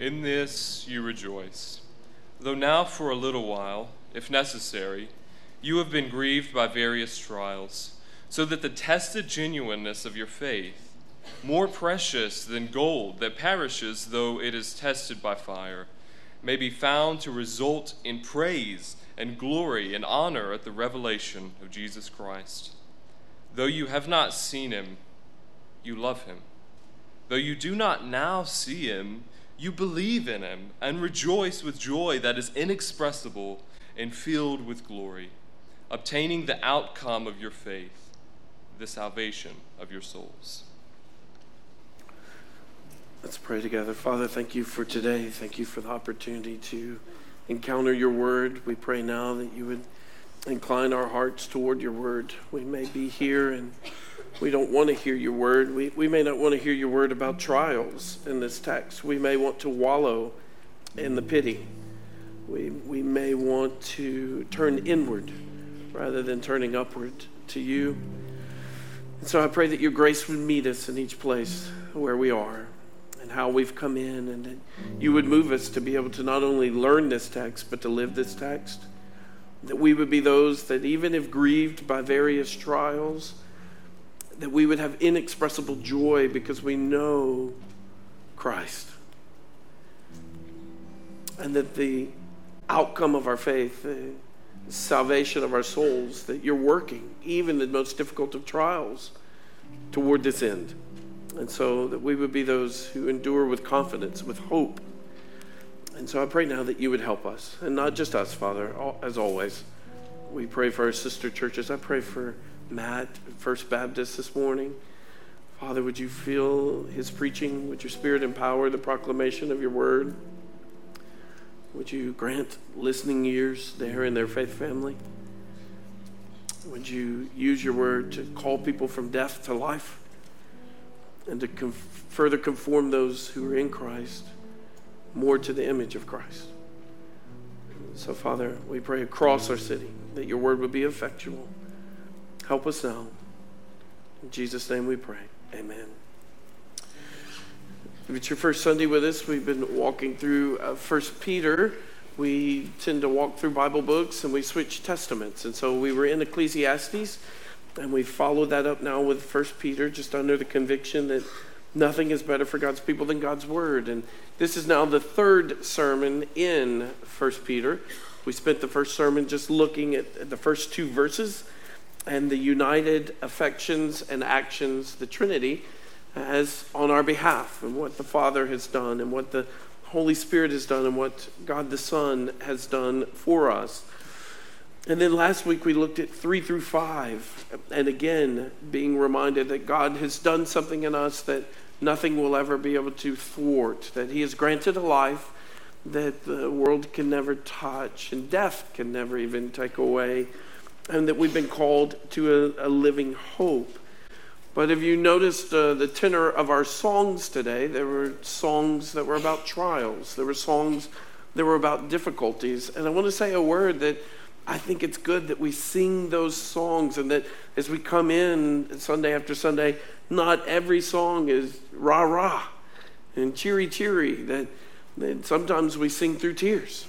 In this you rejoice, though now for a little while, if necessary, you have been grieved by various trials, so that the tested genuineness of your faith, more precious than gold that perishes though it is tested by fire, may be found to result in praise and glory and honor at the revelation of Jesus Christ. Though you have not seen him, you love him. Though you do not now see him, you believe in him and rejoice with joy that is inexpressible and filled with glory, obtaining the outcome of your faith, the salvation of your souls. Let's pray together. Father, thank you for today. Thank you for the opportunity to encounter your word. We pray now that you would incline our hearts toward your word. We may be here and we don't want to hear your word. We, we may not want to hear your word about trials in this text. We may want to wallow in the pity. We, we may want to turn inward rather than turning upward to you. And so I pray that your grace would meet us in each place where we are and how we've come in, and that you would move us to be able to not only learn this text, but to live this text. That we would be those that, even if grieved by various trials, that we would have inexpressible joy because we know Christ. And that the outcome of our faith, the salvation of our souls, that you're working, even the most difficult of trials, toward this end. And so that we would be those who endure with confidence, with hope. And so I pray now that you would help us, and not just us, Father, as always. We pray for our sister churches. I pray for Matt, First Baptist, this morning. Father, would you fill his preaching? Would your spirit empower the proclamation of your word? Would you grant listening ears there in their faith family? Would you use your word to call people from death to life? and to further conform those who are in Christ more to the image of Christ. So, Father, we pray across our city that your word would be effectual. Help us now. In Jesus' name we pray. Amen. If it's your first Sunday with us, we've been walking through uh, First Peter. We tend to walk through Bible books and we switch testaments. And so we were in Ecclesiastes and we followed that up now with First Peter, just under the conviction that nothing is better for God's people than God's word. And this is now the third sermon in First Peter. We spent the first sermon just looking at the first two verses and the united affections and actions, the Trinity, as on our behalf, and what the Father has done, and what the Holy Spirit has done, and what God the Son has done for us. And then last week we looked at three through five, and again, being reminded that God has done something in us that nothing will ever be able to thwart, that He has granted a life that the world can never touch, and death can never even take away, and that we've been called to a, a living hope. But if you noticed uh, the tenor of our songs today, there were songs that were about trials, there were songs that were about difficulties. And I want to say a word that I think it's good that we sing those songs and that as we come in Sunday after Sunday, not every song is rah rah and cheery cheery. That, that sometimes we sing through tears.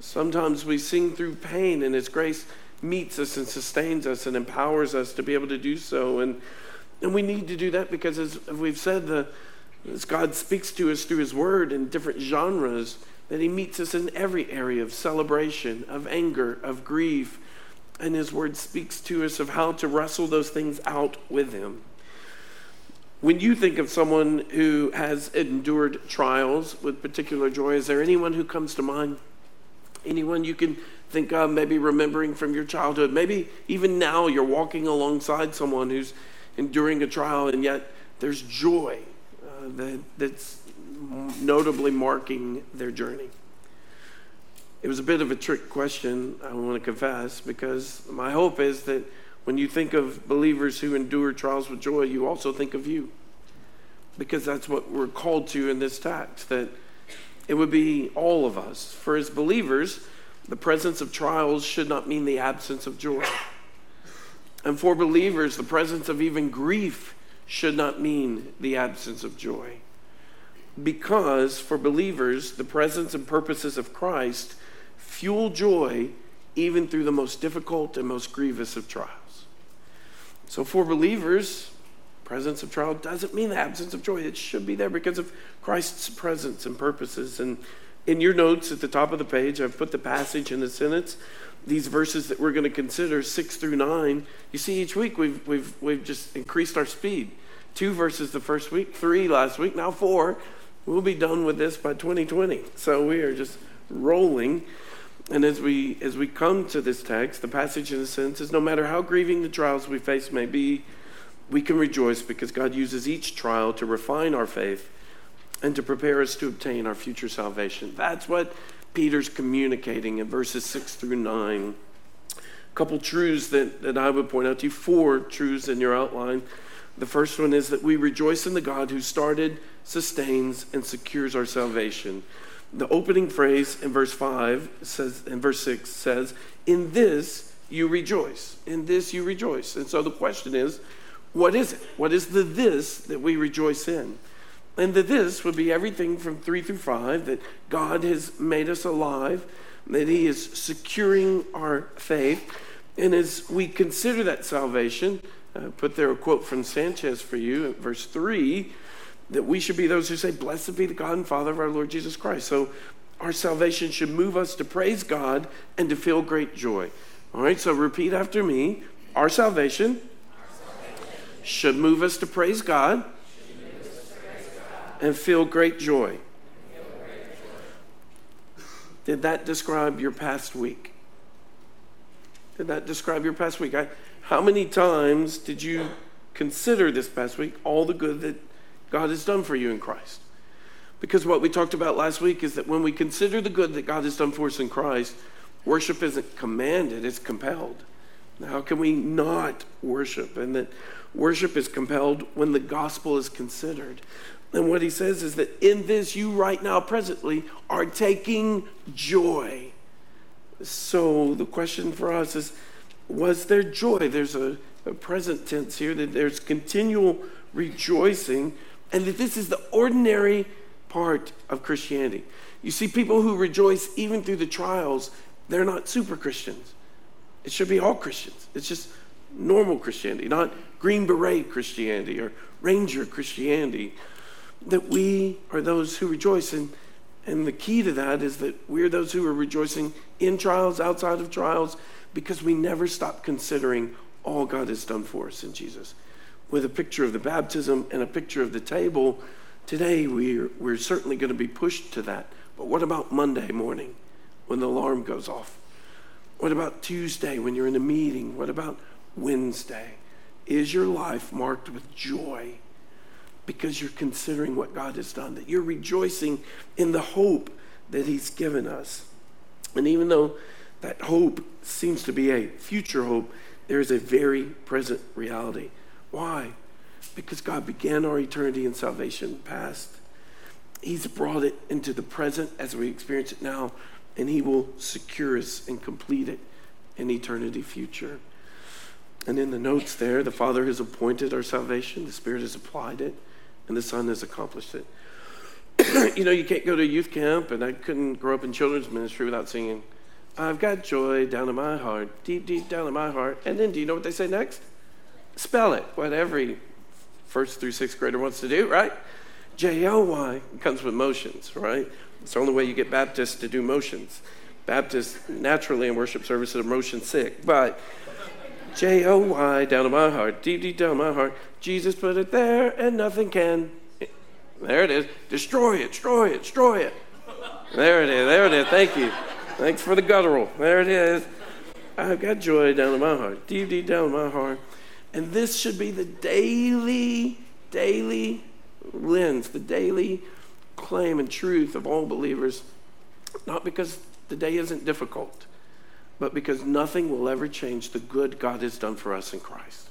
Sometimes we sing through pain, and His grace meets us and sustains us and empowers us to be able to do so. And, and we need to do that because, as we've said, the, as God speaks to us through His Word in different genres, that He meets us in every area of celebration, of anger, of grief. And His Word speaks to us of how to wrestle those things out with Him. When you think of someone who has endured trials with particular joy, is there anyone who comes to mind? Anyone you can think of, maybe remembering from your childhood? Maybe even now you're walking alongside someone who's enduring a trial, and yet there's joy uh, that, that's notably marking their journey. It was a bit of a trick question, I want to confess, because my hope is that when you think of believers who endure trials with joy, you also think of you. Because that's what we're called to in this text, that it would be all of us. For as believers, the presence of trials should not mean the absence of joy. And for believers, the presence of even grief should not mean the absence of joy. because for believers, the presence and purposes of Christ fuel joy even through the most difficult and most grievous of trials. So for believers, presence of trial doesn't mean the absence of joy. It should be there because of Christ's presence and purposes. And in your notes at the top of the page, I've put the passage and the sentence, these verses that we're going to consider, six through nine. You see, each week we've, we've, we've just increased our speed. Two verses the first week, three last week, now four. We'll be done with this by 2020. So we are just rolling. And as we as we come to this text, the passage in a sense is no matter how grieving the trials we face may be, we can rejoice because God uses each trial to refine our faith and to prepare us to obtain our future salvation. That's what Peter's communicating in verses 6 through 9. A couple truths that, that I would point out to you, four truths in your outline. The first one is that we rejoice in the God who started, sustains, and secures our salvation. The opening phrase in verse 5 says, in verse 6 says, In this you rejoice. In this you rejoice. And so the question is, what is it? What is the this that we rejoice in? And the this would be everything from 3 through 5 that God has made us alive, that He is securing our faith. And as we consider that salvation, uh, put there a quote from Sanchez for you at verse 3 that we should be those who say, Blessed be the God and Father of our Lord Jesus Christ. So our salvation should move us to praise God and to feel great joy. All right, so repeat after me. Our salvation, should move us to praise God, and feel great joy. Did that describe your past week? Did that describe your past week? I, how many times did you consider this past week all the good that God has done for you in Christ? Because what we talked about last week is that when we consider the good that God has done for us in Christ, worship isn't commanded, it's compelled. How can we not worship? And that worship is compelled when the gospel is considered. And what he says is that in this, you right now, presently, are taking joy. So the question for us is was there joy? There's a, a present tense here, that there's continual rejoicing, and that this is the ordinary part of Christianity. You see, people who rejoice even through the trials, they're not super Christians. It should be all Christians. It's just normal Christianity, not Green Beret Christianity or Ranger Christianity. That we are those who rejoice. And, and the key to that is that we're those who are rejoicing in trials, outside of trials, because we never stop considering all God has done for us in Jesus. With a picture of the baptism and a picture of the table, today we're, we're certainly going to be pushed to that. But what about Monday morning when the alarm goes off? What about Tuesday when you're in a meeting? What about Wednesday? Is your life marked with joy because you're considering what God has done, that you're rejoicing in the hope that He's given us? And even though that hope seems to be a future hope, there is a very present reality. Why? Because God began our eternity in salvation past. He's brought it into the present as we experience it now, and He will secure us and complete it in eternity future. And in the notes there, the Father has appointed our salvation, the Spirit has applied it, and the Son has accomplished it. you know, you can't go to youth camp, and I couldn't grow up in children's ministry without singing I've got joy down in my heart, deep, deep down in my heart. And then do you know what they say next? Spell it, what every first through sixth grader wants to do, right? J O Y comes with motions, right? It's the only way you get Baptists to do motions. Baptists naturally in worship services are motion sick, but J O Y down in my heart, deep, deep down my heart, Jesus put it there and nothing can. There it is. Destroy it, destroy it, destroy it. There it is, there it is. Thank you. Thanks for the guttural. There it is. I've got joy down in my heart, deep, deep down in my heart. And this should be the daily, daily lens, the daily claim and truth of all believers. Not because the day isn't difficult, but because nothing will ever change the good God has done for us in Christ.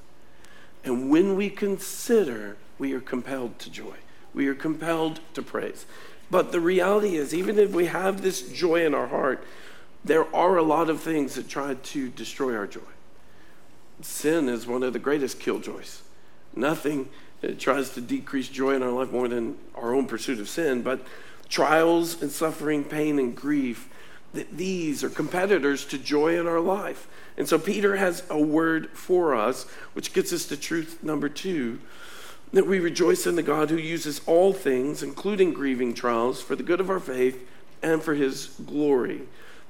And when we consider, we are compelled to joy. We are compelled to praise. But the reality is, even if we have this joy in our heart, there are a lot of things that try to destroy our joy. Sin is one of the greatest killjoys. Nothing It tries to decrease joy in our life more than our own pursuit of sin. But trials and suffering, pain and grief, that these are competitors to joy in our life. And so Peter has a word for us, which gets us to truth number two that we rejoice in the God who uses all things, including grieving trials, for the good of our faith and for his glory.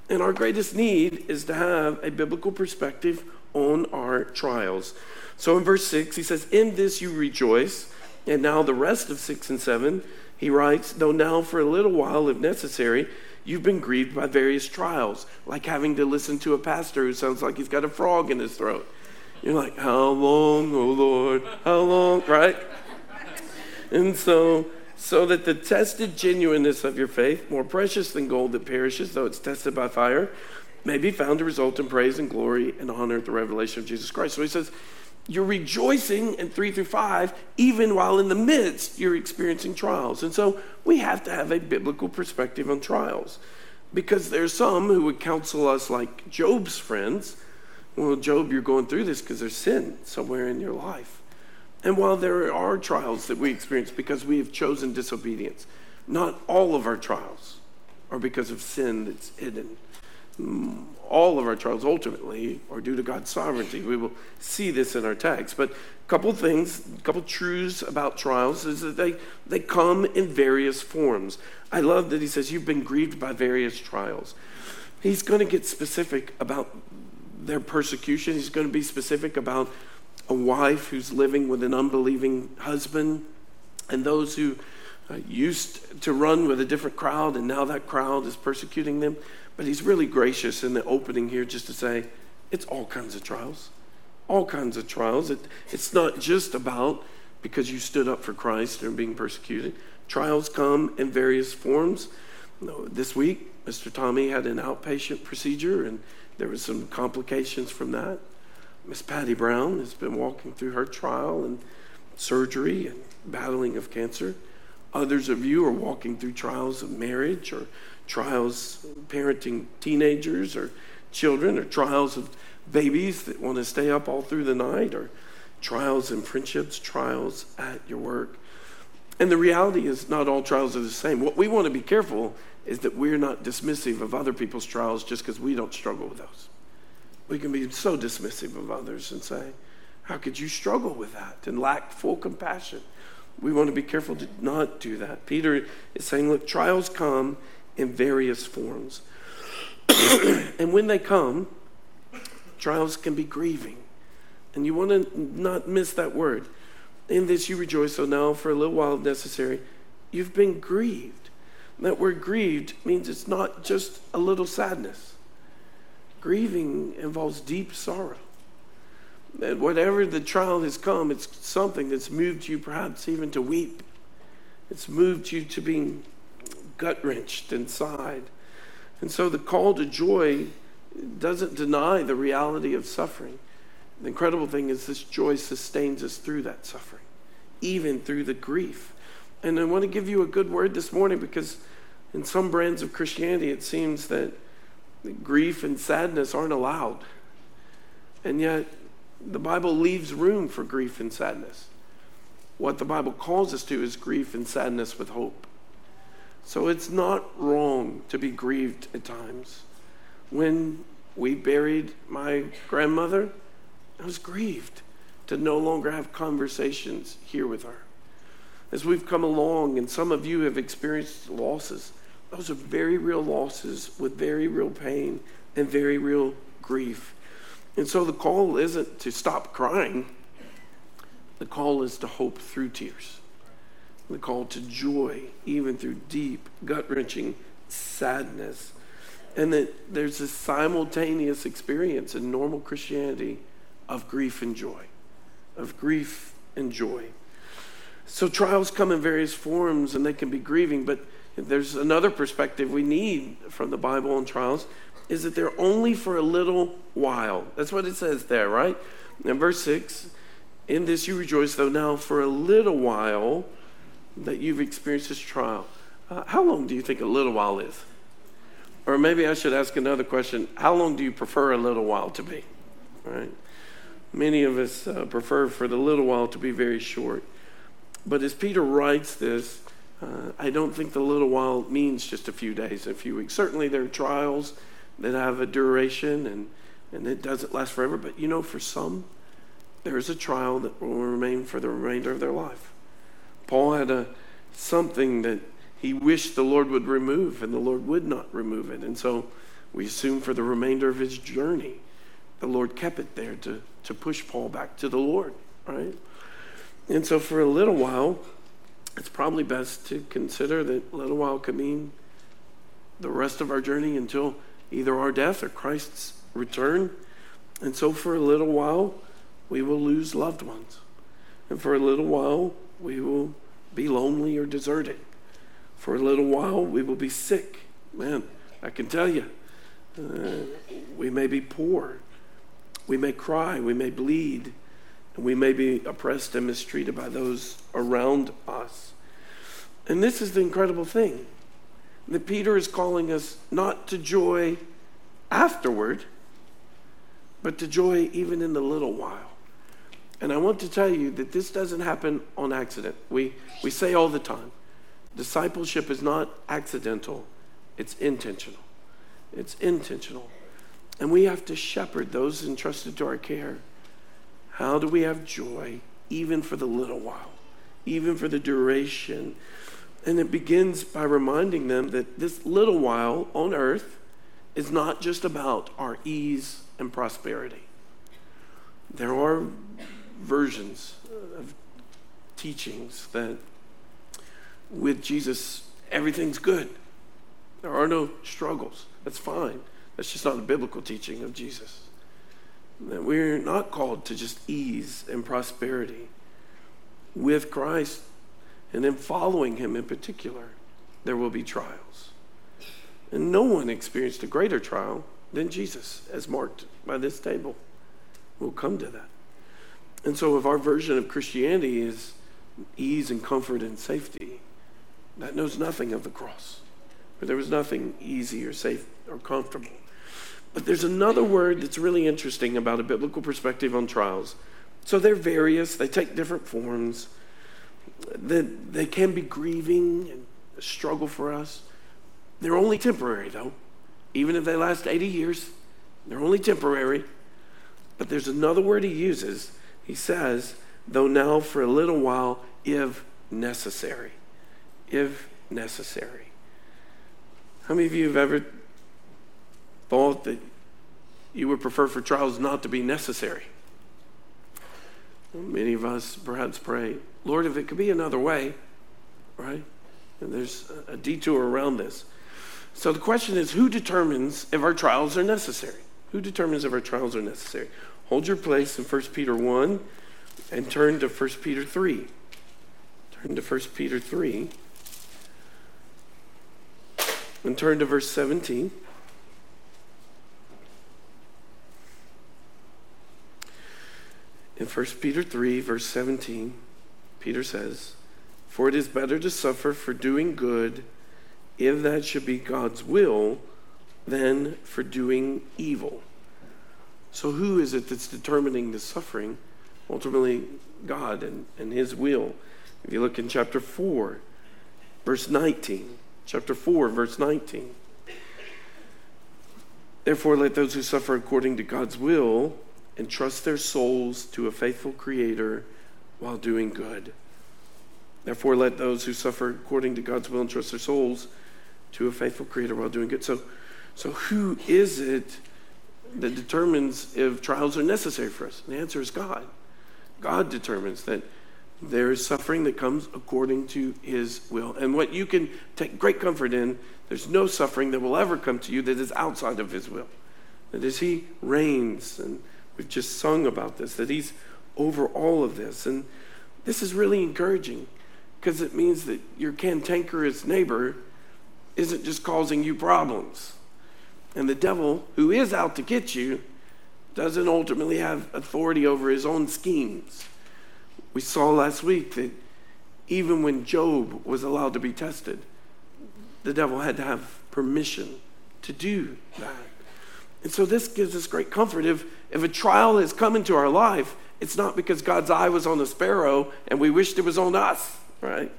And our greatest need is to have a biblical perspective on our trials. So in verse 6, he says, In this you rejoice. And now the rest of 6 and 7, he writes, Though now for a little while, if necessary, you've been grieved by various trials, like having to listen to a pastor who sounds like he's got a frog in his throat. You're like, How long, oh Lord? How long? Right? And so, so that the tested genuineness of your faith, more precious than gold that perishes, though it's tested by fire, may be found to result in praise and glory and honor at the revelation of Jesus Christ. So he says, you're rejoicing in three through five, even while in the midst you're experiencing trials. And so we have to have a biblical perspective on trials because there's some who would counsel us, like Job's friends. Well, Job, you're going through this because there's sin somewhere in your life. And while there are trials that we experience because we have chosen disobedience, not all of our trials are because of sin that's hidden mm, all of our trials ultimately are due to God's sovereignty. We will see this in our text. But a couple things, a couple truths about trials is that they, they come in various forms. I love that he says, You've been grieved by various trials. He's going to get specific about their persecution. He's going to be specific about a wife who's living with an unbelieving husband and those who uh, used to run with a different crowd and now that crowd is persecuting them. But he's really gracious in the opening here just to say, it's all kinds of trials. All kinds of trials. It, it's not just about because you stood up for Christ and are being persecuted. Trials come in various forms. This week, Mr. Tommy had an outpatient procedure, and there was some complications from that. Miss Patty Brown has been walking through her trial and surgery and battling of cancer. Others of you are walking through trials of marriage or trials parenting teenagers or children, or trials of babies that want to stay up all through the night, or trials in friendships, trials at your work. And the reality is, not all trials are the same. What we want to be careful is that we're not dismissive of other people's trials just because we don't struggle with those. We can be so dismissive of others and say, How could you struggle with that and lack full compassion? We want to be careful to not do that. Peter is saying, Look, trials come in various forms. and when they come, trials can be grieving. And you want to not miss that word. In this you rejoice, so now for a little while, necessary, you've been grieved. that word grieved means it's not just a little sadness. Grieving involves deep sorrow. That whatever the trial has come, it's something that's moved you perhaps even to weep. It's moved you to being gut wrenched inside. And so the call to joy doesn't deny the reality of suffering. The incredible thing is, this joy sustains us through that suffering, even through the grief. And I want to give you a good word this morning because in some brands of Christianity, it seems that grief and sadness aren't allowed. And yet, the Bible leaves room for grief and sadness. What the Bible calls us to is grief and sadness with hope. So it's not wrong to be grieved at times. When we buried my grandmother, I was grieved to no longer have conversations here with her. As we've come along, and some of you have experienced losses, those are very real losses with very real pain and very real grief. And so the call isn't to stop crying, the call is to hope through tears the call to joy, even through deep, gut wrenching sadness. And that there's a simultaneous experience in normal Christianity of grief and joy, of grief and joy. So trials come in various forms and they can be grieving, but there's another perspective we need from the Bible on trials is that they're only for a little while. That's what it says there, right? In verse 6, in this you rejoice, though now for a little while that you've experienced this trial, uh, how long do you think a little while is? Or maybe I should ask another question. How long do you prefer a little while to be? Right? Many of us uh, prefer for the little while to be very short. But as Peter writes this, uh, I don't think the little while means just a few days, a few weeks. Certainly, there are trials that have a duration and, and it doesn't last forever. But you know, for some, there is a trial that will remain for the remainder of their life. Paul had a something that he wished the Lord would remove, and the Lord would not remove it. And so we assume for the remainder of his journey, the Lord kept it there to, to push Paul back to the Lord, right? And so for a little while, it's probably best to consider that a little while could mean the rest of our journey until either our death or Christ's return. And so for a little while, we will lose loved ones. And for a little while, we will be lonely or deserted. For a little while, we will be sick. Man, I can tell you, uh, we may be poor. We may cry. We may bleed. And we may be oppressed and mistreated by those around us. And this is the incredible thing that Peter is calling us not to joy afterward, but to joy even in the little while. And I want to tell you that this doesn't happen on accident. We, we say all the time discipleship is not accidental, it's intentional. It's intentional. And we have to shepherd those entrusted to our care. How do we have joy, even for the little while, even for the duration? And it begins by reminding them that this little while on earth is not just about our ease and prosperity. There are versions of teachings that with Jesus, everything's good. There are no struggles. That's fine. That's just not the biblical teaching of Jesus. That we're not called to just ease and prosperity. With Christ and in following him in particular, there will be trials. And no one experienced a greater trial than Jesus, as marked by this table. We'll come to that. And so, if our version of Christianity is ease and comfort and safety, that knows nothing of the cross. For there was nothing easy or safe or comfortable. But there's another word that's really interesting about a biblical perspective on trials. So they're various, they take different forms. They, they can be grieving and a struggle for us. They're only temporary, though. Even if they last 80 years, they're only temporary. But there's another word he uses. He says, though now for a little while, if necessary. If necessary. How many of you have ever thought that you would prefer for trials not to be necessary? Many of us perhaps pray, Lord, if it could be another way, right? And there's a detour around this. So the question is who determines if our trials are necessary? Who determines if our trials are necessary? Hold your place in 1 Peter 1 and turn to 1 Peter 3. Turn to 1 Peter 3 and turn to verse 17. In 1 Peter 3, verse 17, Peter says, For it is better to suffer for doing good, if that should be God's will, than for doing evil. So, who is it that's determining the suffering? Ultimately, God and, and His will. If you look in chapter 4, verse 19, chapter 4, verse 19. Therefore, let those who suffer according to God's will entrust their souls to a faithful Creator while doing good. Therefore, let those who suffer according to God's will entrust their souls to a faithful Creator while doing good. So, so who is it that determines if trials are necessary for us? The answer is God. God determines that there is suffering that comes according to his will. And what you can take great comfort in, there's no suffering that will ever come to you that is outside of his will. That as he reigns, and we've just sung about this, that he's over all of this. And this is really encouraging because it means that your cantankerous neighbor isn't just causing you problems. And the devil, who is out to get you, doesn't ultimately have authority over his own schemes. We saw last week that even when Job was allowed to be tested, the devil had to have permission to do that. And so this gives us great comfort. If, if a trial has come into our life, it's not because God's eye was on the sparrow and we wished it was on us, right?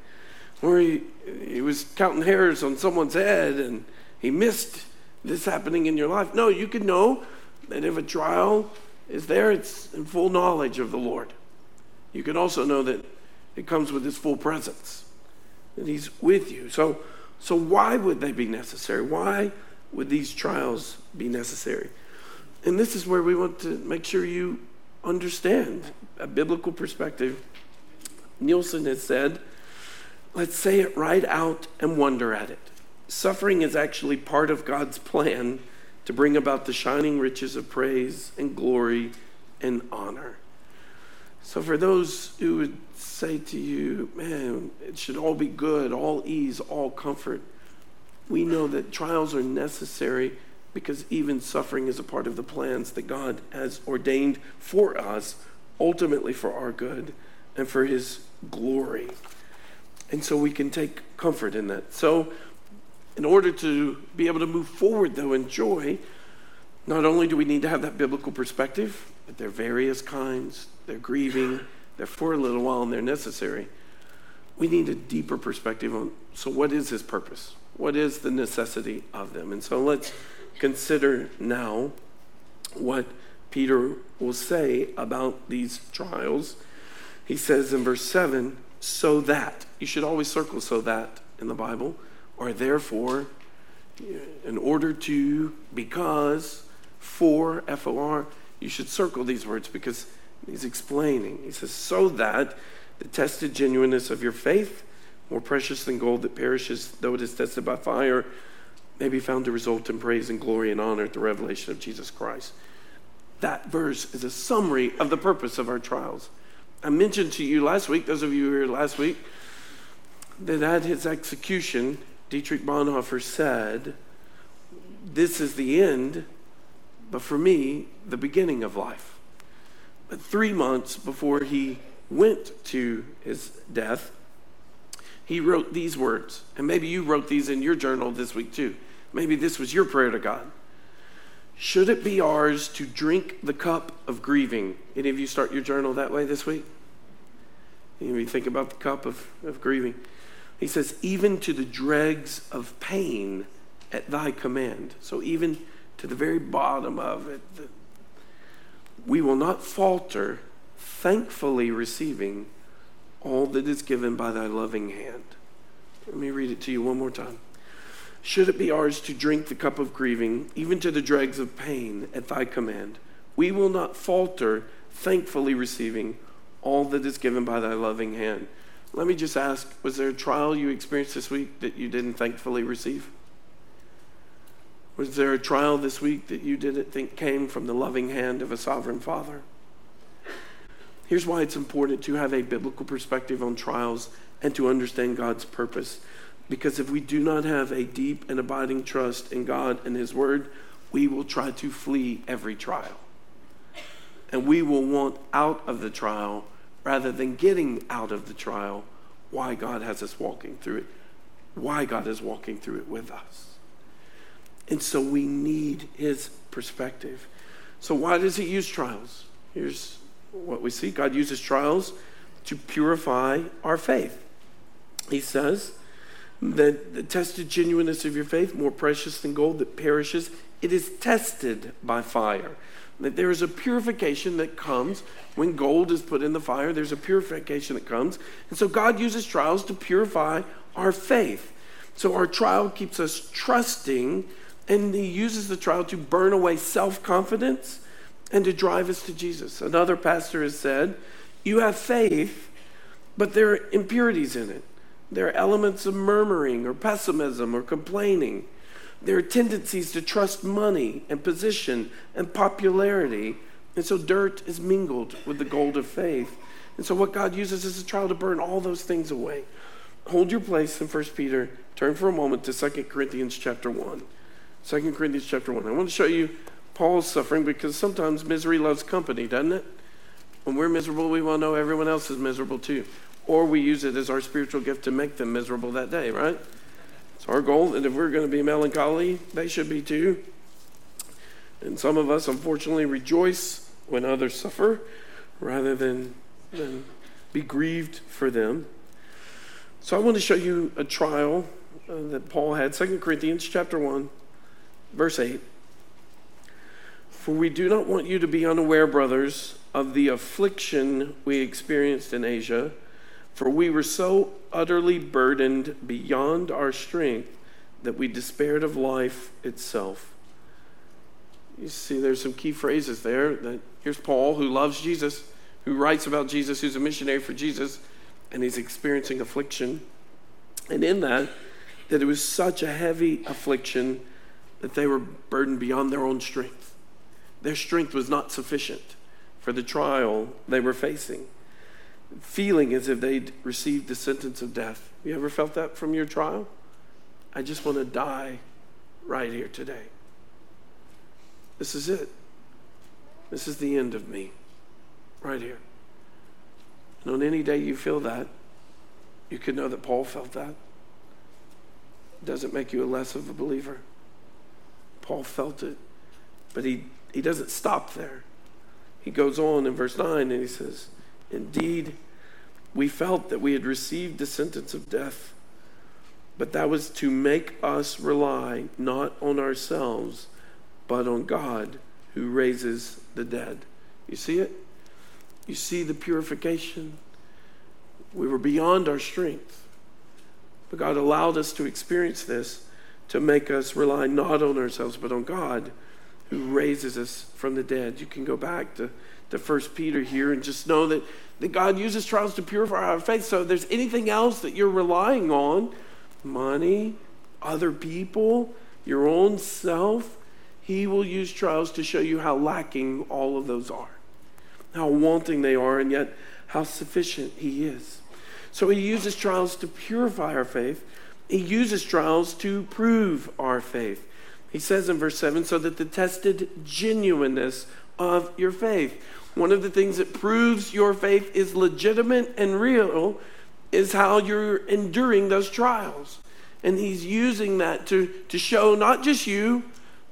Or he, he was counting hairs on someone's head and he missed this happening in your life. No, you can know that if a trial is there, it's in full knowledge of the Lord. You can also know that it comes with his full presence, that he's with you. So, so why would they be necessary? Why would these trials be necessary? And this is where we want to make sure you understand a biblical perspective. Nielsen has said, let's say it right out and wonder at it. Suffering is actually part of God's plan to bring about the shining riches of praise and glory and honor. So, for those who would say to you, man, it should all be good, all ease, all comfort, we know that trials are necessary because even suffering is a part of the plans that God has ordained for us, ultimately for our good and for His glory. And so we can take comfort in that. So, in order to be able to move forward, though, in joy, not only do we need to have that biblical perspective, but there are various kinds, they're grieving, they're for a little while, and they're necessary. We need a deeper perspective on so, what is his purpose? What is the necessity of them? And so, let's consider now what Peter will say about these trials. He says in verse 7 so that, you should always circle so that in the Bible or therefore, in order to, because, for, F O R, you should circle these words because he's explaining. He says, so that the tested genuineness of your faith, more precious than gold that perishes, though it is tested by fire, may be found to result in praise and glory and honor at the revelation of Jesus Christ. That verse is a summary of the purpose of our trials. I mentioned to you last week, those of you who were here last week, that at his execution, Dietrich Bonhoeffer said, This is the end, but for me, the beginning of life. But three months before he went to his death, he wrote these words. And maybe you wrote these in your journal this week too. Maybe this was your prayer to God. Should it be ours to drink the cup of grieving? Any of you start your journal that way this week? Any of you think about the cup of, of grieving? He says, even to the dregs of pain at thy command. So, even to the very bottom of it, we will not falter, thankfully receiving all that is given by thy loving hand. Let me read it to you one more time. Should it be ours to drink the cup of grieving, even to the dregs of pain at thy command, we will not falter, thankfully receiving all that is given by thy loving hand. Let me just ask was there a trial you experienced this week that you didn't thankfully receive? Was there a trial this week that you didn't think came from the loving hand of a sovereign father? Here's why it's important to have a biblical perspective on trials and to understand God's purpose. Because if we do not have a deep and abiding trust in God and His Word, we will try to flee every trial. And we will want out of the trial rather than getting out of the trial, why God has us walking through it, why God is walking through it with us. And so we need his perspective. So, why does he use trials? Here's what we see God uses trials to purify our faith. He says that the tested genuineness of your faith, more precious than gold that perishes, it is tested by fire that there is a purification that comes when gold is put in the fire. There's a purification that comes. And so God uses trials to purify our faith. So our trial keeps us trusting, and He uses the trial to burn away self confidence and to drive us to Jesus. Another pastor has said, You have faith, but there are impurities in it. There are elements of murmuring or pessimism or complaining. There are tendencies to trust money and position and popularity. And so dirt is mingled with the gold of faith. And so what God uses is a trial to burn all those things away. Hold your place in 1 Peter. Turn for a moment to 2 Corinthians chapter 1. 2 Corinthians chapter 1. I want to show you Paul's suffering because sometimes misery loves company, doesn't it? When we're miserable, we want to know everyone else is miserable too. Or we use it as our spiritual gift to make them miserable that day, right? It's our goal that if we're going to be melancholy, they should be too. And some of us, unfortunately, rejoice when others suffer. rather than, than be grieved for them. So I want to show you a trial uh, that Paul had, 2 Corinthians chapter 1, verse 8. For we do not want you to be unaware, brothers, of the affliction we experienced in Asia, for we were so utterly burdened beyond our strength that we despaired of life itself. You see, there's some key phrases there. That here's Paul, who loves Jesus, who writes about Jesus, who's a missionary for Jesus, and he's experiencing affliction. And in that, that it was such a heavy affliction that they were burdened beyond their own strength. Their strength was not sufficient for the trial they were facing, feeling as if they'd received the sentence of death. You ever felt that from your trial? I just want to die right here today. This is it. This is the end of me, right here. And on any day you feel that, you could know that Paul felt that. It doesn't make you a less of a believer. Paul felt it, but he he doesn't stop there. He goes on in verse 9 and he says, Indeed, we felt that we had received the sentence of death, but that was to make us rely not on ourselves, but on God who raises the dead. You see it? You see the purification? We were beyond our strength. But God allowed us to experience this to make us rely not on ourselves, but on God who raises us from the dead. You can go back to, to 1 Peter here and just know that, that God uses trials to purify our faith. So if there's anything else that you're relying on, money, other people, your own self, he will use trials to show you how lacking all of those are, how wanting they are, and yet how sufficient he is. So he uses trials to purify our faith. He uses trials to prove our faith. He says in verse 7 so that the tested genuineness of your faith. One of the things that proves your faith is legitimate and real is how you're enduring those trials. And he's using that to, to show not just you,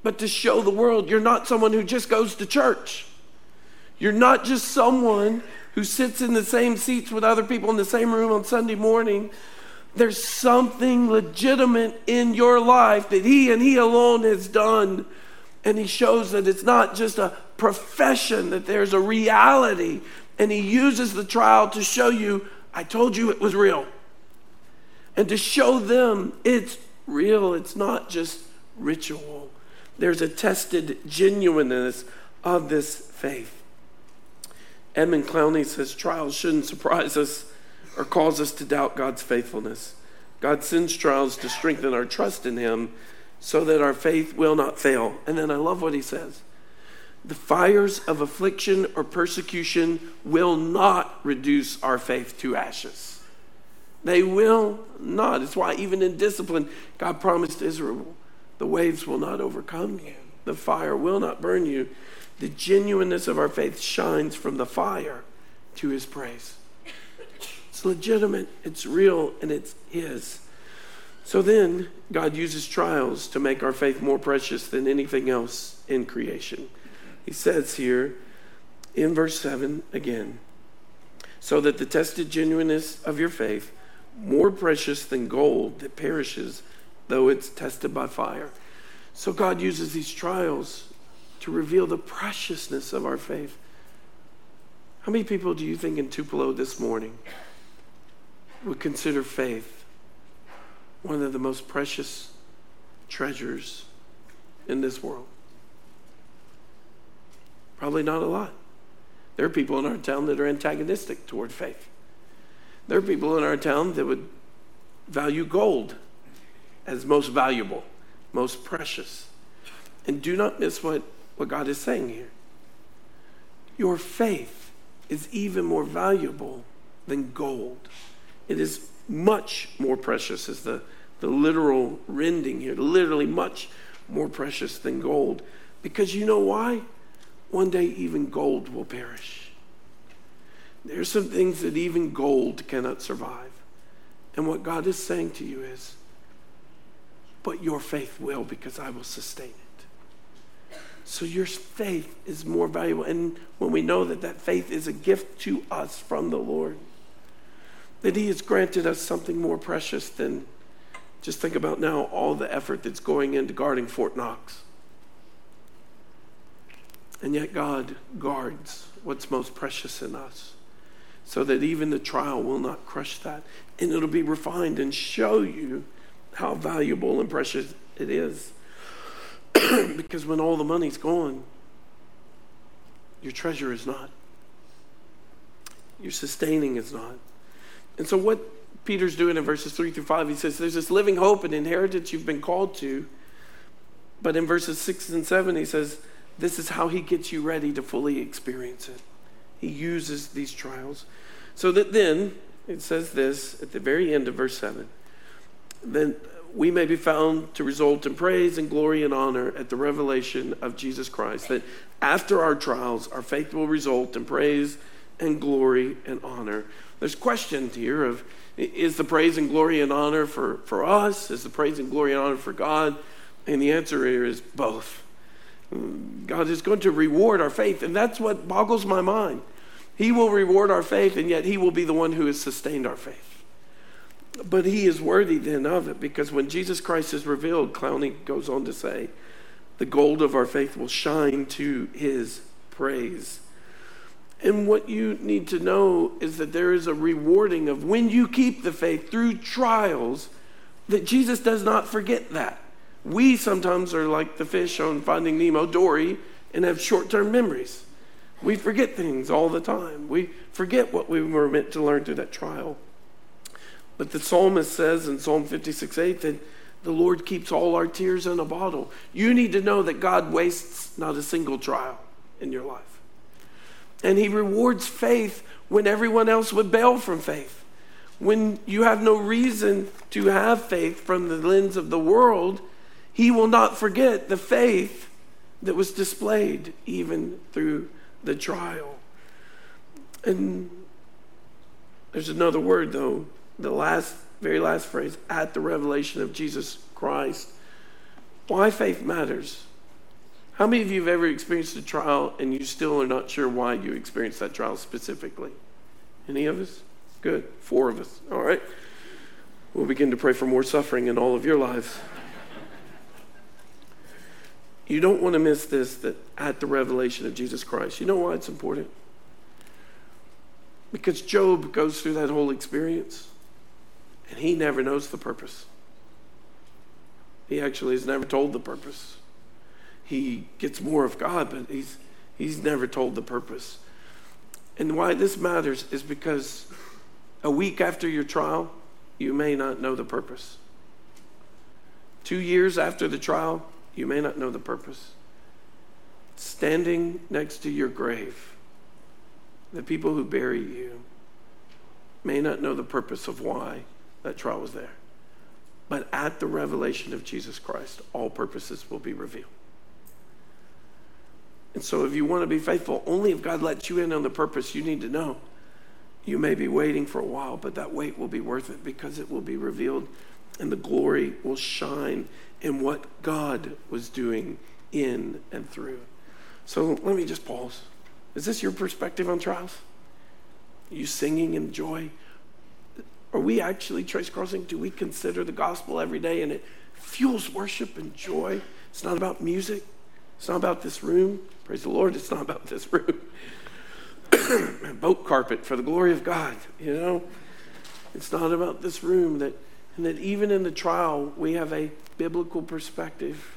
but to show the world you're not someone who just goes to church. You're not just someone who sits in the same seats with other people in the same room on Sunday morning, there's something legitimate in your life that He and He alone has done. And He shows that it's not just a profession, that there's a reality. And He uses the trial to show you, I told you it was real. And to show them it's real, it's not just ritual. There's a tested genuineness of this faith. Edmund Clowney says trials shouldn't surprise us or cause us to doubt God's faithfulness. God sends trials to strengthen our trust in Him so that our faith will not fail. And then I love what He says the fires of affliction or persecution will not reduce our faith to ashes. They will not. It's why, even in discipline, God promised Israel the waves will not overcome you, the fire will not burn you. The genuineness of our faith shines from the fire to His praise. It's legitimate, it's real, and it's His. So then, God uses trials to make our faith more precious than anything else in creation. He says here in verse 7 again, so that the tested genuineness of your faith, more precious than gold that perishes, though it's tested by fire. So God uses these trials to reveal the preciousness of our faith. How many people do you think in Tupelo this morning would consider faith one of the most precious treasures in this world? Probably not a lot. There are people in our town that are antagonistic toward faith. There are people in our town that would value gold as most valuable, most precious. And do not miss what, what God is saying here. Your faith is even more valuable than gold. It is much more precious, is the, the literal rending here, literally much more precious than gold. Because you know why? One day even gold will perish. There are some things that even gold cannot survive. And what God is saying to you is, but your faith will because I will sustain it. So your faith is more valuable. And when we know that that faith is a gift to us from the Lord, that He has granted us something more precious than just think about now all the effort that's going into guarding Fort Knox. And yet God guards what's most precious in us so that even the trial will not crush that. And it'll be refined and show you how valuable and precious it is. because when all the money's gone, your treasure is not. Your sustaining is not. And so, what Peter's doing in verses 3 through 5, he says, There's this living hope and inheritance you've been called to. But in verses 6 and 7, he says, This is how he gets you ready to fully experience it. He uses these trials. So that then, it says this at the very end of verse 7 then we may be found to result in praise and glory and honor at the revelation of Jesus Christ. That after our trials, our faith will result in praise and glory and honor. There's questions here of is the praise and glory and honor for, for us? Is the praise and glory and honor for God? And the answer here is both. God is going to reward our faith, and that's what boggles my mind. He will reward our faith, and yet He will be the one who has sustained our faith. But he is worthy then of it because when Jesus Christ is revealed, Clowney goes on to say, the gold of our faith will shine to his praise. And what you need to know is that there is a rewarding of when you keep the faith through trials, that Jesus does not forget that. We sometimes are like the fish on Finding Nemo, Dory, and have short term memories. We forget things all the time. We forget what we were meant to learn through that trial. But the psalmist says in Psalm 56 8 that the Lord keeps all our tears in a bottle. You need to know that God wastes not a single trial in your life. And He rewards faith when everyone else would bail from faith. When you have no reason to have faith from the lens of the world, He will not forget the faith that was displayed even through the trial. And there's another word, though, the last, very last phrase, at the revelation of Jesus Christ. Why faith matters. How many of you have ever experienced a trial and you still are not sure why you experienced that trial specifically? Any of us? Good. Four of us. All right. We'll begin to pray for more suffering in all of your lives. You don't want to miss this that at the revelation of Jesus Christ. You know why it's important? Because Job goes through that whole experience. And he never knows the purpose. He actually is never told the purpose. He gets more of God, but he's, he's never told the purpose. And why this matters is because a week after your trial, you may not know the purpose. Two years after the trial, you may not know the purpose. Standing next to your grave, the people who bury you may not know the purpose of why that trial was there. But at the revelation of Jesus Christ, all purposes will be revealed. And so, if you want to be faithful, only if God lets you in on the purpose you need to know. You may be waiting for a while, but that wait will be worth it because it will be revealed and the glory will shine in what God was doing in and through. So, let me just pause. Is this your perspective on trials? Are you singing in joy? Are we actually, Trace Crossing, do we consider the gospel every day and it fuels worship and joy? It's not about music. It's not about this room. Praise the Lord, it's not about this room. Boat carpet for the glory of God, you know? It's not about this room that and that even in the trial we have a biblical perspective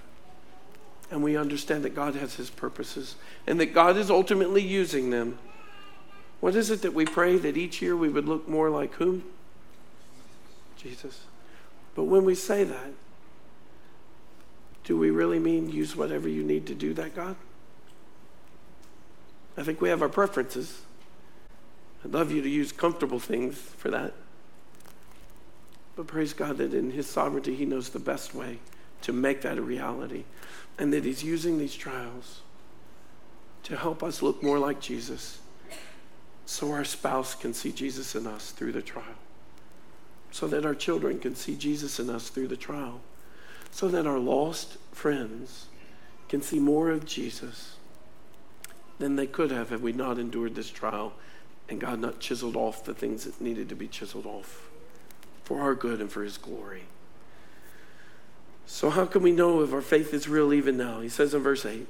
and we understand that God has his purposes and that God is ultimately using them. What is it that we pray that each year we would look more like whom? Jesus. But when we say that, do we really mean use whatever you need to do that, God? I think we have our preferences. I'd love you to use comfortable things for that. But praise God that in His sovereignty, He knows the best way to make that a reality. And that He's using these trials to help us look more like Jesus so our spouse can see Jesus in us through the trial so that our children can see Jesus in us through the trial, so that our lost friends can see more of Jesus than they could have had we not endured this trial and God not chiseled off the things that needed to be chiseled off for our good and for His glory. So, how can we know if our faith is real even now? He says in verse 8,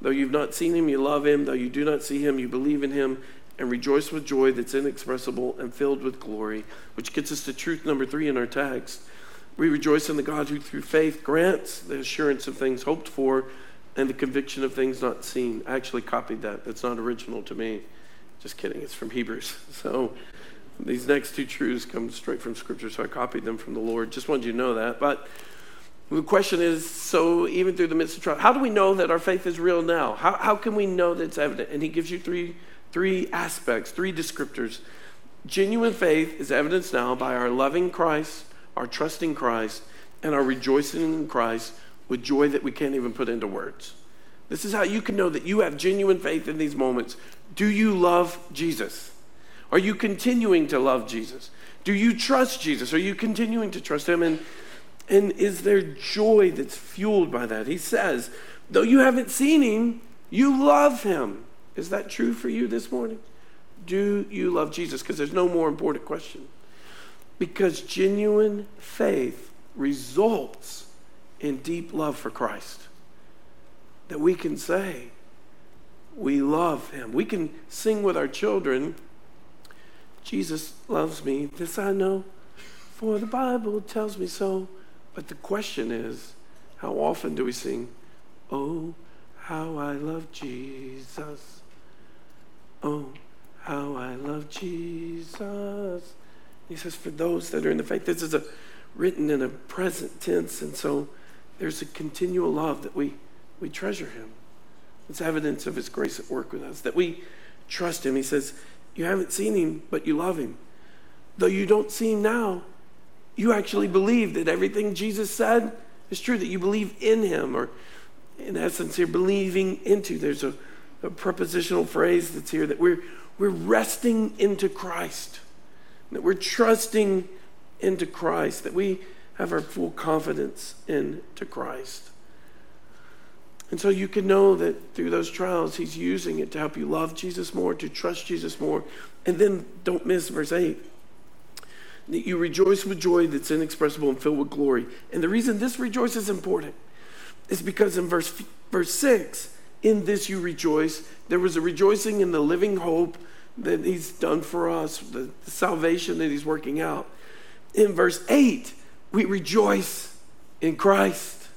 Though you've not seen Him, you love Him. Though you do not see Him, you believe in Him and rejoice with joy that's inexpressible and filled with glory, which gets us to truth number three in our text. We rejoice in the God who, through faith, grants the assurance of things hoped for and the conviction of things not seen. I actually copied that. That's not original to me. Just kidding. It's from Hebrews. So these next two truths come straight from Scripture, so I copied them from the Lord. Just wanted you to know that. But the question is so even through the midst of trial, how do we know that our faith is real now? How, how can we know that it's evident? And he gives you three three aspects, three descriptors. Genuine faith is evidenced now by our loving Christ, our trusting Christ, and our rejoicing in Christ with joy that we can't even put into words. This is how you can know that you have genuine faith in these moments. Do you love Jesus? Are you continuing to love Jesus? Do you trust Jesus? Are you continuing to trust him? And, and is there joy that's fueled by that? He says, though you haven't seen him, you love him. Is that true for you this morning? Do you love Jesus? Because there's no more important question. Because genuine faith results in deep love for Christ. That we can say, we love him. We can sing with our children, Jesus loves me. This I know, for the Bible tells me so. But the question is, how often do we sing, Oh, how I love Jesus? Oh, how I love Jesus. He says, for those that are in the faith, this is a written in a present tense, and so there's a continual love that we, we treasure him. It's evidence of his grace at work with us, that we trust him. He says, You haven't seen him, but you love him. Though you don't see him now, you actually believe that everything Jesus said is true, that you believe in him, or in essence, you're believing into. There's a a prepositional phrase that's here that we're, we're resting into Christ, that we're trusting into Christ, that we have our full confidence into Christ. And so you can know that through those trials, He's using it to help you love Jesus more, to trust Jesus more. And then don't miss verse 8 that you rejoice with joy that's inexpressible and filled with glory. And the reason this rejoice is important is because in verse, verse 6, in this you rejoice. There was a rejoicing in the living hope that he's done for us, the, the salvation that he's working out. In verse 8, we rejoice in Christ.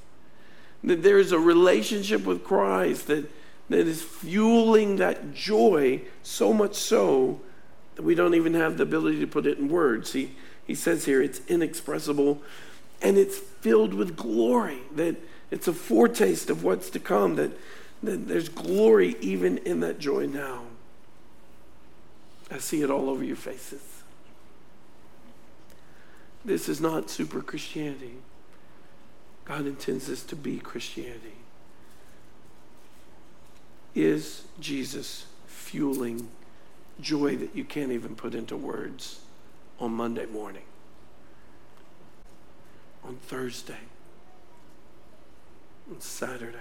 That there is a relationship with Christ that, that is fueling that joy so much so that we don't even have the ability to put it in words. He, he says here it's inexpressible and it's filled with glory, that it's a foretaste of what's to come, that there's glory even in that joy now. I see it all over your faces. This is not super Christianity. God intends this to be Christianity. Is Jesus fueling joy that you can't even put into words on Monday morning? On Thursday? On Saturday?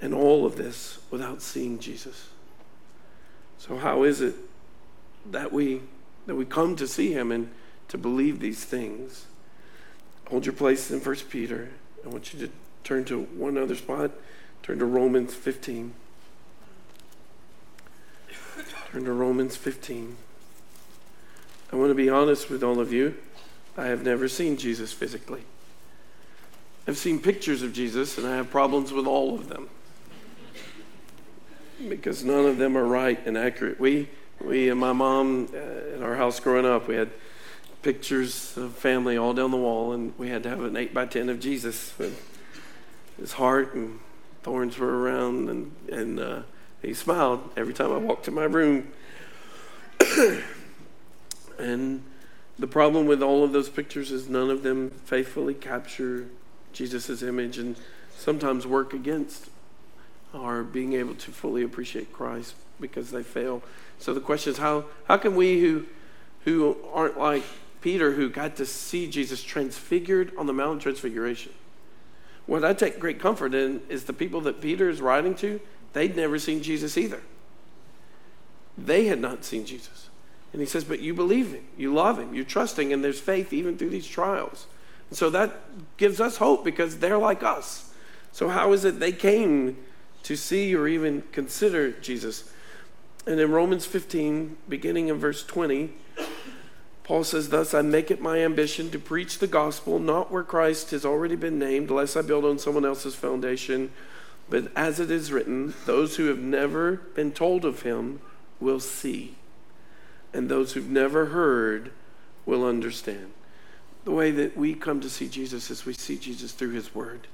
and all of this without seeing Jesus. So how is it that we that we come to see him and to believe these things? Hold your place in First Peter. I want you to turn to one other spot. Turn to Romans 15. Turn to Romans 15. I want to be honest with all of you. I have never seen Jesus physically. I've seen pictures of Jesus, and I have problems with all of them because none of them are right and accurate. We, we and my mom uh, in our house growing up, we had pictures of family all down the wall, and we had to have an 8 by 10 of Jesus with his heart and thorns were around, and, and uh, he smiled every time I walked to my room. and the problem with all of those pictures is none of them faithfully capture Jesus' image and sometimes work against are being able to fully appreciate Christ because they fail. So the question is how, how can we who, who aren't like Peter, who got to see Jesus transfigured on the Mount of Transfiguration, what I take great comfort in is the people that Peter is writing to, they'd never seen Jesus either. They had not seen Jesus. And he says, But you believe him, you love him, you're trusting, and there's faith even through these trials. And so that gives us hope because they're like us. So, how is it they came to see or even consider Jesus? And in Romans 15, beginning in verse 20, Paul says, Thus I make it my ambition to preach the gospel, not where Christ has already been named, lest I build on someone else's foundation. But as it is written, those who have never been told of him will see, and those who've never heard will understand. The way that we come to see Jesus is we see Jesus through his word,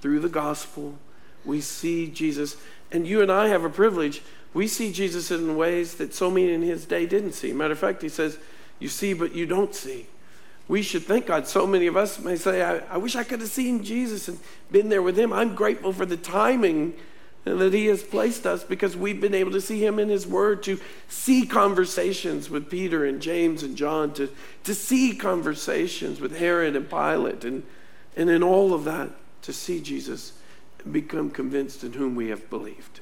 through the gospel. We see Jesus, and you and I have a privilege. We see Jesus in ways that so many in his day didn't see. Matter of fact, he says, You see, but you don't see. We should thank God. So many of us may say, I, I wish I could have seen Jesus and been there with him. I'm grateful for the timing that he has placed us because we've been able to see him in his word, to see conversations with Peter and James and John, to, to see conversations with Herod and Pilate, and, and in all of that, to see Jesus become convinced in whom we have believed.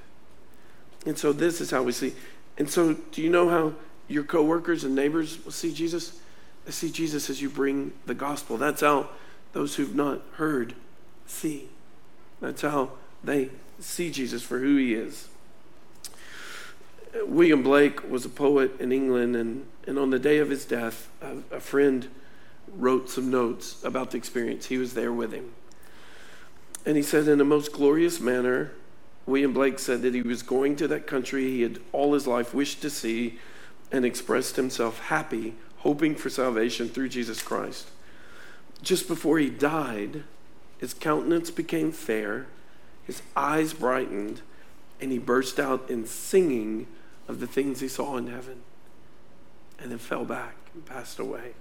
And so this is how we see. And so, do you know how your coworkers and neighbors will see Jesus? They see Jesus as you bring the gospel. That's how those who've not heard see. That's how they see Jesus for who he is. William Blake was a poet in England, and, and on the day of his death, a, a friend wrote some notes about the experience. He was there with him. And he said, in a most glorious manner, William Blake said that he was going to that country he had all his life wished to see and expressed himself happy, hoping for salvation through Jesus Christ. Just before he died, his countenance became fair his eyes brightened, and he burst out in singing of the things he saw in heaven, and then fell back and passed away.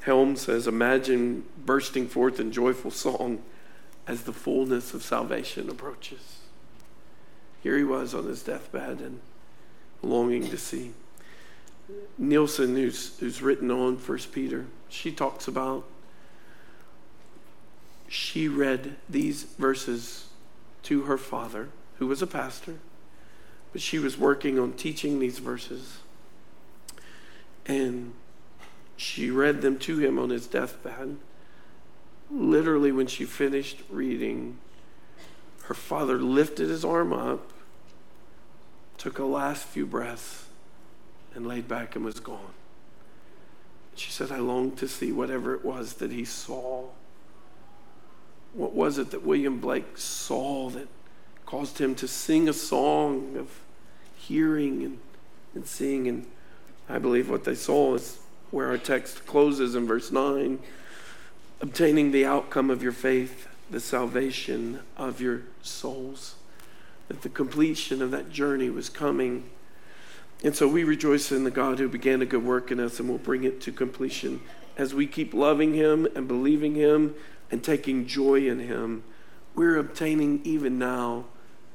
Helm says, Imagine bursting forth in joyful song as the fullness of salvation approaches. Here he was on his deathbed and longing to see. Nielsen, who's, who's written on First Peter, she talks about she read these verses to her father, who was a pastor, but she was working on teaching these verses. And she read them to him on his deathbed. Literally, when she finished reading, her father lifted his arm up, took a last few breaths, and laid back and was gone. She said, I longed to see whatever it was that he saw what was it that William Blake saw that caused him to sing a song of hearing and, and seeing? And I believe what they saw is where our text closes in verse 9 obtaining the outcome of your faith, the salvation of your souls. That the completion of that journey was coming. And so we rejoice in the God who began a good work in us and will bring it to completion as we keep loving Him and believing Him and taking joy in Him, we're obtaining even now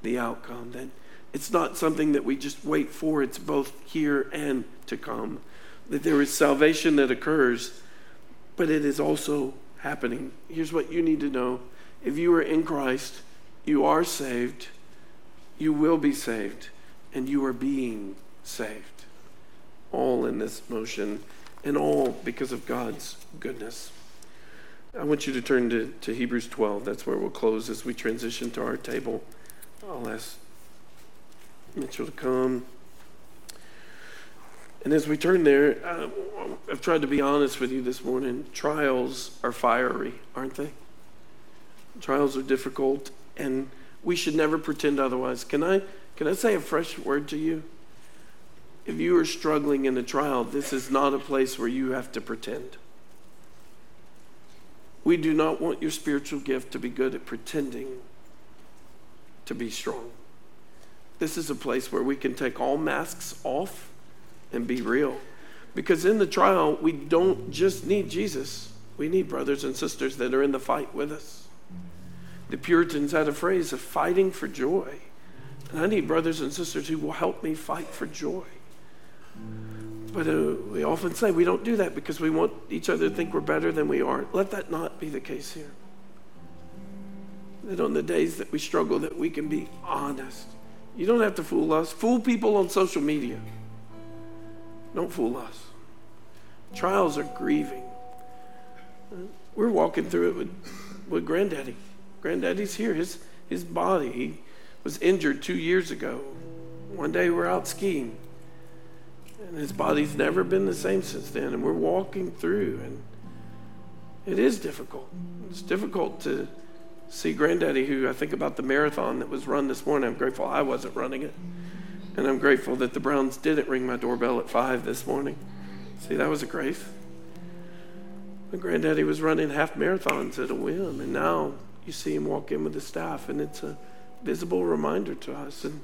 the outcome. That it's not something that we just wait for, it's both here and to come. That there is salvation that occurs, but it is also happening. Here's what you need to know if you are in Christ, you are saved, you will be saved, and you are being saved. All in this motion, and all because of God's goodness. I want you to turn to, to Hebrews 12. That's where we'll close as we transition to our table. I'll ask Mitchell to come. And as we turn there, uh, I've tried to be honest with you this morning. Trials are fiery, aren't they? Trials are difficult, and we should never pretend otherwise. Can I, can I say a fresh word to you? If you are struggling in a trial, this is not a place where you have to pretend. We do not want your spiritual gift to be good at pretending to be strong. This is a place where we can take all masks off and be real. Because in the trial, we don't just need Jesus, we need brothers and sisters that are in the fight with us. The Puritans had a phrase of fighting for joy. And I need brothers and sisters who will help me fight for joy. But uh, we often say we don't do that because we want each other to think we're better than we are. Let that not be the case here. That on the days that we struggle, that we can be honest. You don't have to fool us. Fool people on social media. Don't fool us. Trials are grieving. We're walking through it with, with Granddaddy. Granddaddy's here. His, his body, he was injured two years ago. One day we're out skiing, and his body's never been the same since then. And we're walking through, and it is difficult. It's difficult to see Granddaddy, who I think about the marathon that was run this morning. I'm grateful I wasn't running it. And I'm grateful that the Browns didn't ring my doorbell at 5 this morning. See, that was a grace. My granddaddy was running half marathons at a whim, and now you see him walk in with the staff, and it's a visible reminder to us and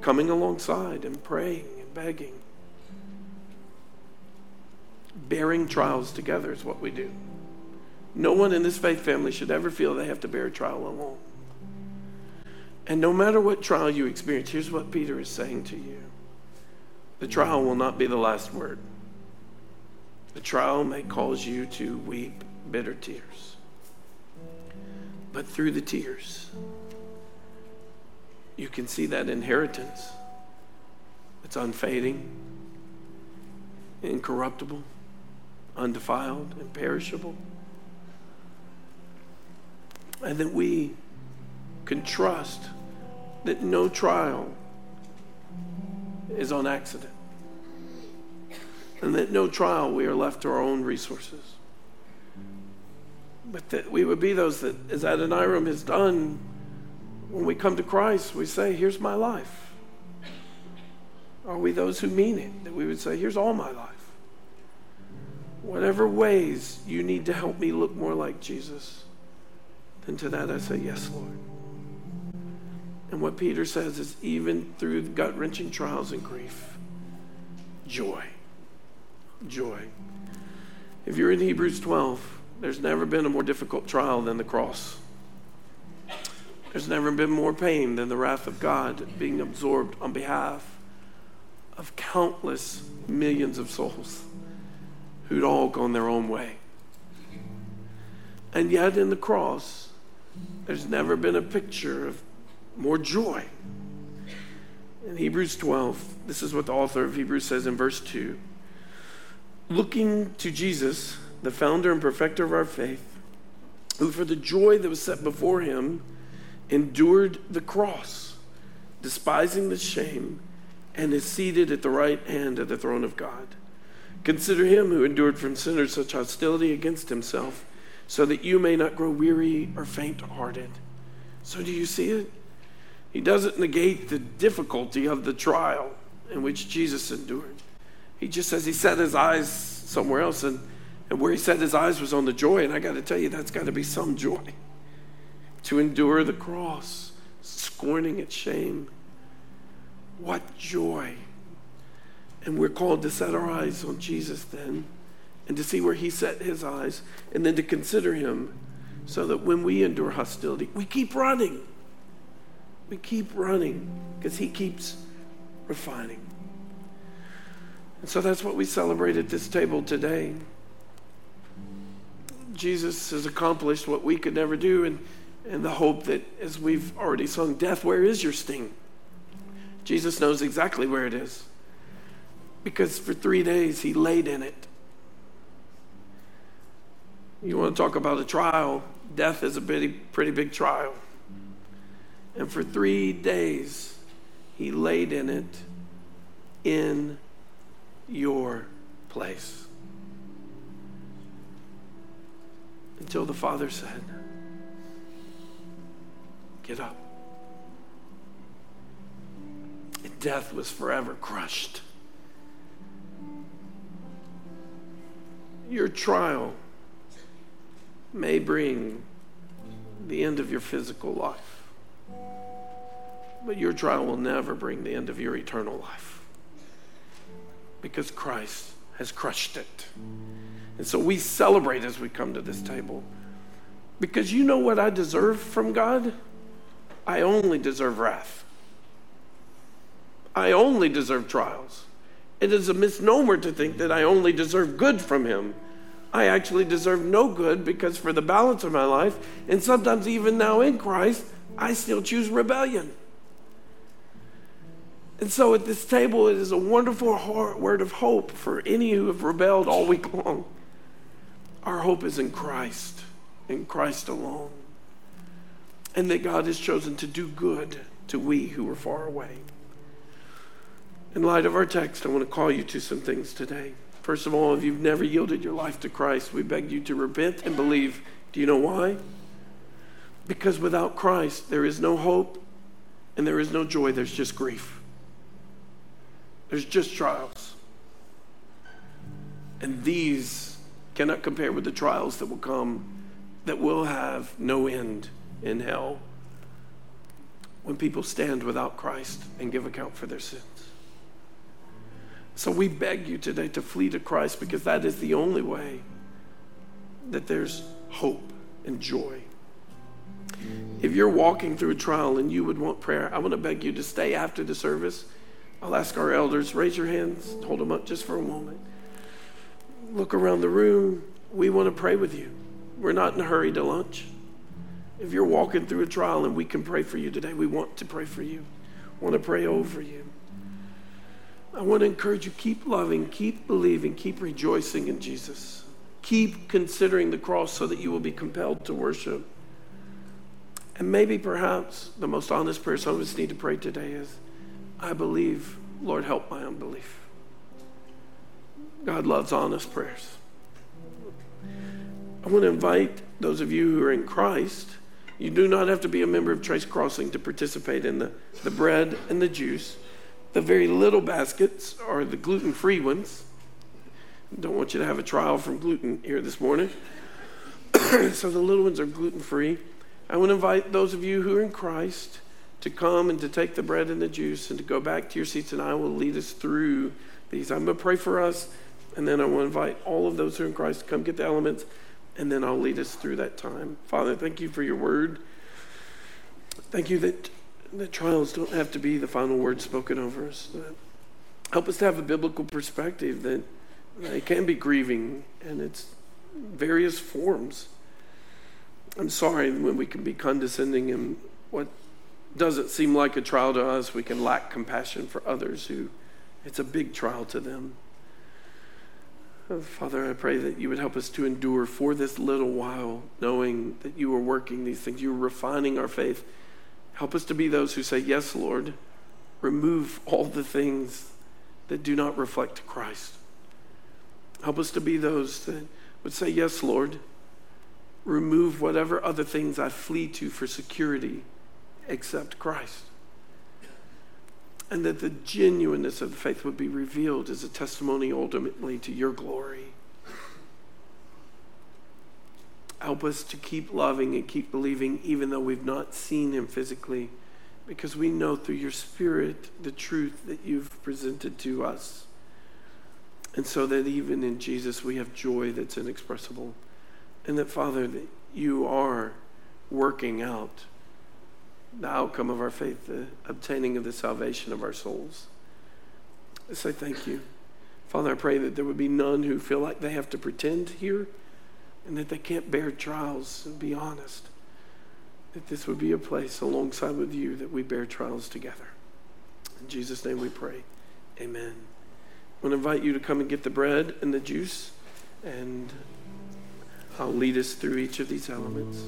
coming alongside and praying and begging. Bearing trials together is what we do. No one in this faith family should ever feel they have to bear a trial alone. And no matter what trial you experience, here's what Peter is saying to you the trial will not be the last word. The trial may cause you to weep bitter tears. But through the tears, you can see that inheritance. It's unfading, incorruptible, undefiled, imperishable. And that we can trust that no trial is on accident. And that no trial we are left to our own resources. But that we would be those that, as Adoniram has done, when we come to Christ, we say, Here's my life. Are we those who mean it? That we would say, Here's all my life. Whatever ways you need to help me look more like Jesus, then to that I say, Yes, Lord. And what Peter says is even through gut wrenching trials and grief, joy. Joy. If you're in Hebrews 12, there's never been a more difficult trial than the cross. There's never been more pain than the wrath of God being absorbed on behalf of countless millions of souls who'd all gone their own way. And yet, in the cross, there's never been a picture of more joy. In Hebrews 12, this is what the author of Hebrews says in verse 2 Looking to Jesus, the founder and perfecter of our faith, who for the joy that was set before him endured the cross, despising the shame, and is seated at the right hand of the throne of God. Consider him who endured from sinners such hostility against himself, so that you may not grow weary or faint hearted. So, do you see it? He doesn't negate the difficulty of the trial in which Jesus endured. He just says he set his eyes somewhere else, and, and where he set his eyes was on the joy. And I got to tell you, that's got to be some joy to endure the cross, scorning its shame. What joy! And we're called to set our eyes on Jesus then, and to see where he set his eyes, and then to consider him so that when we endure hostility, we keep running. We keep running because He keeps refining. And so that's what we celebrate at this table today. Jesus has accomplished what we could never do, and, and the hope that, as we've already sung, Death, where is your sting? Jesus knows exactly where it is because for three days he laid in it. You want to talk about a trial? Death is a pretty, pretty big trial. And for three days, he laid in it in your place. Until the Father said, Get up. And death was forever crushed. Your trial may bring the end of your physical life. But your trial will never bring the end of your eternal life because Christ has crushed it. And so we celebrate as we come to this table because you know what I deserve from God? I only deserve wrath. I only deserve trials. It is a misnomer to think that I only deserve good from Him. I actually deserve no good because for the balance of my life, and sometimes even now in Christ, I still choose rebellion. And so at this table, it is a wonderful word of hope for any who have rebelled all week long. Our hope is in Christ, in Christ alone. And that God has chosen to do good to we who are far away. In light of our text, I want to call you to some things today. First of all, if you've never yielded your life to Christ, we beg you to repent and believe. Do you know why? Because without Christ, there is no hope and there is no joy, there's just grief. There's just trials. And these cannot compare with the trials that will come that will have no end in hell when people stand without Christ and give account for their sins. So we beg you today to flee to Christ because that is the only way that there's hope and joy. If you're walking through a trial and you would want prayer, I want to beg you to stay after the service. I'll ask our elders, raise your hands, hold them up just for a moment. Look around the room. We want to pray with you. We're not in a hurry to lunch. If you're walking through a trial and we can pray for you today, we want to pray for you. want to pray over you. I want to encourage you keep loving, keep believing, keep rejoicing in Jesus. Keep considering the cross so that you will be compelled to worship. And maybe perhaps the most honest prayer some of us need to pray today is I believe, Lord, help my unbelief. God loves honest prayers. I want to invite those of you who are in Christ. You do not have to be a member of Trace Crossing to participate in the, the bread and the juice. The very little baskets are the gluten free ones. Don't want you to have a trial from gluten here this morning. so the little ones are gluten free. I want to invite those of you who are in Christ to come and to take the bread and the juice and to go back to your seats, and I will lead us through these. I'm going to pray for us, and then I will invite all of those who are in Christ to come get the elements, and then I'll lead us through that time. Father, thank you for your word. Thank you that that trials don't have to be the final word spoken over us. help us to have a biblical perspective that it can be grieving and it's various forms. I'm sorry when we can be condescending and what doesn't seem like a trial to us, we can lack compassion for others who it's a big trial to them. Father, I pray that you would help us to endure for this little while, knowing that you are working these things. You are refining our faith Help us to be those who say, Yes, Lord. Remove all the things that do not reflect Christ. Help us to be those that would say, Yes, Lord. Remove whatever other things I flee to for security except Christ. And that the genuineness of the faith would be revealed as a testimony ultimately to your glory. Help us to keep loving and keep believing, even though we've not seen him physically, because we know through your Spirit the truth that you've presented to us. And so that even in Jesus we have joy that's inexpressible. And that, Father, that you are working out the outcome of our faith, the obtaining of the salvation of our souls. I say thank you. Father, I pray that there would be none who feel like they have to pretend here and that they can't bear trials and be honest. That this would be a place alongside with you that we bear trials together. In Jesus' name we pray. Amen. I want to invite you to come and get the bread and the juice, and I'll lead us through each of these elements.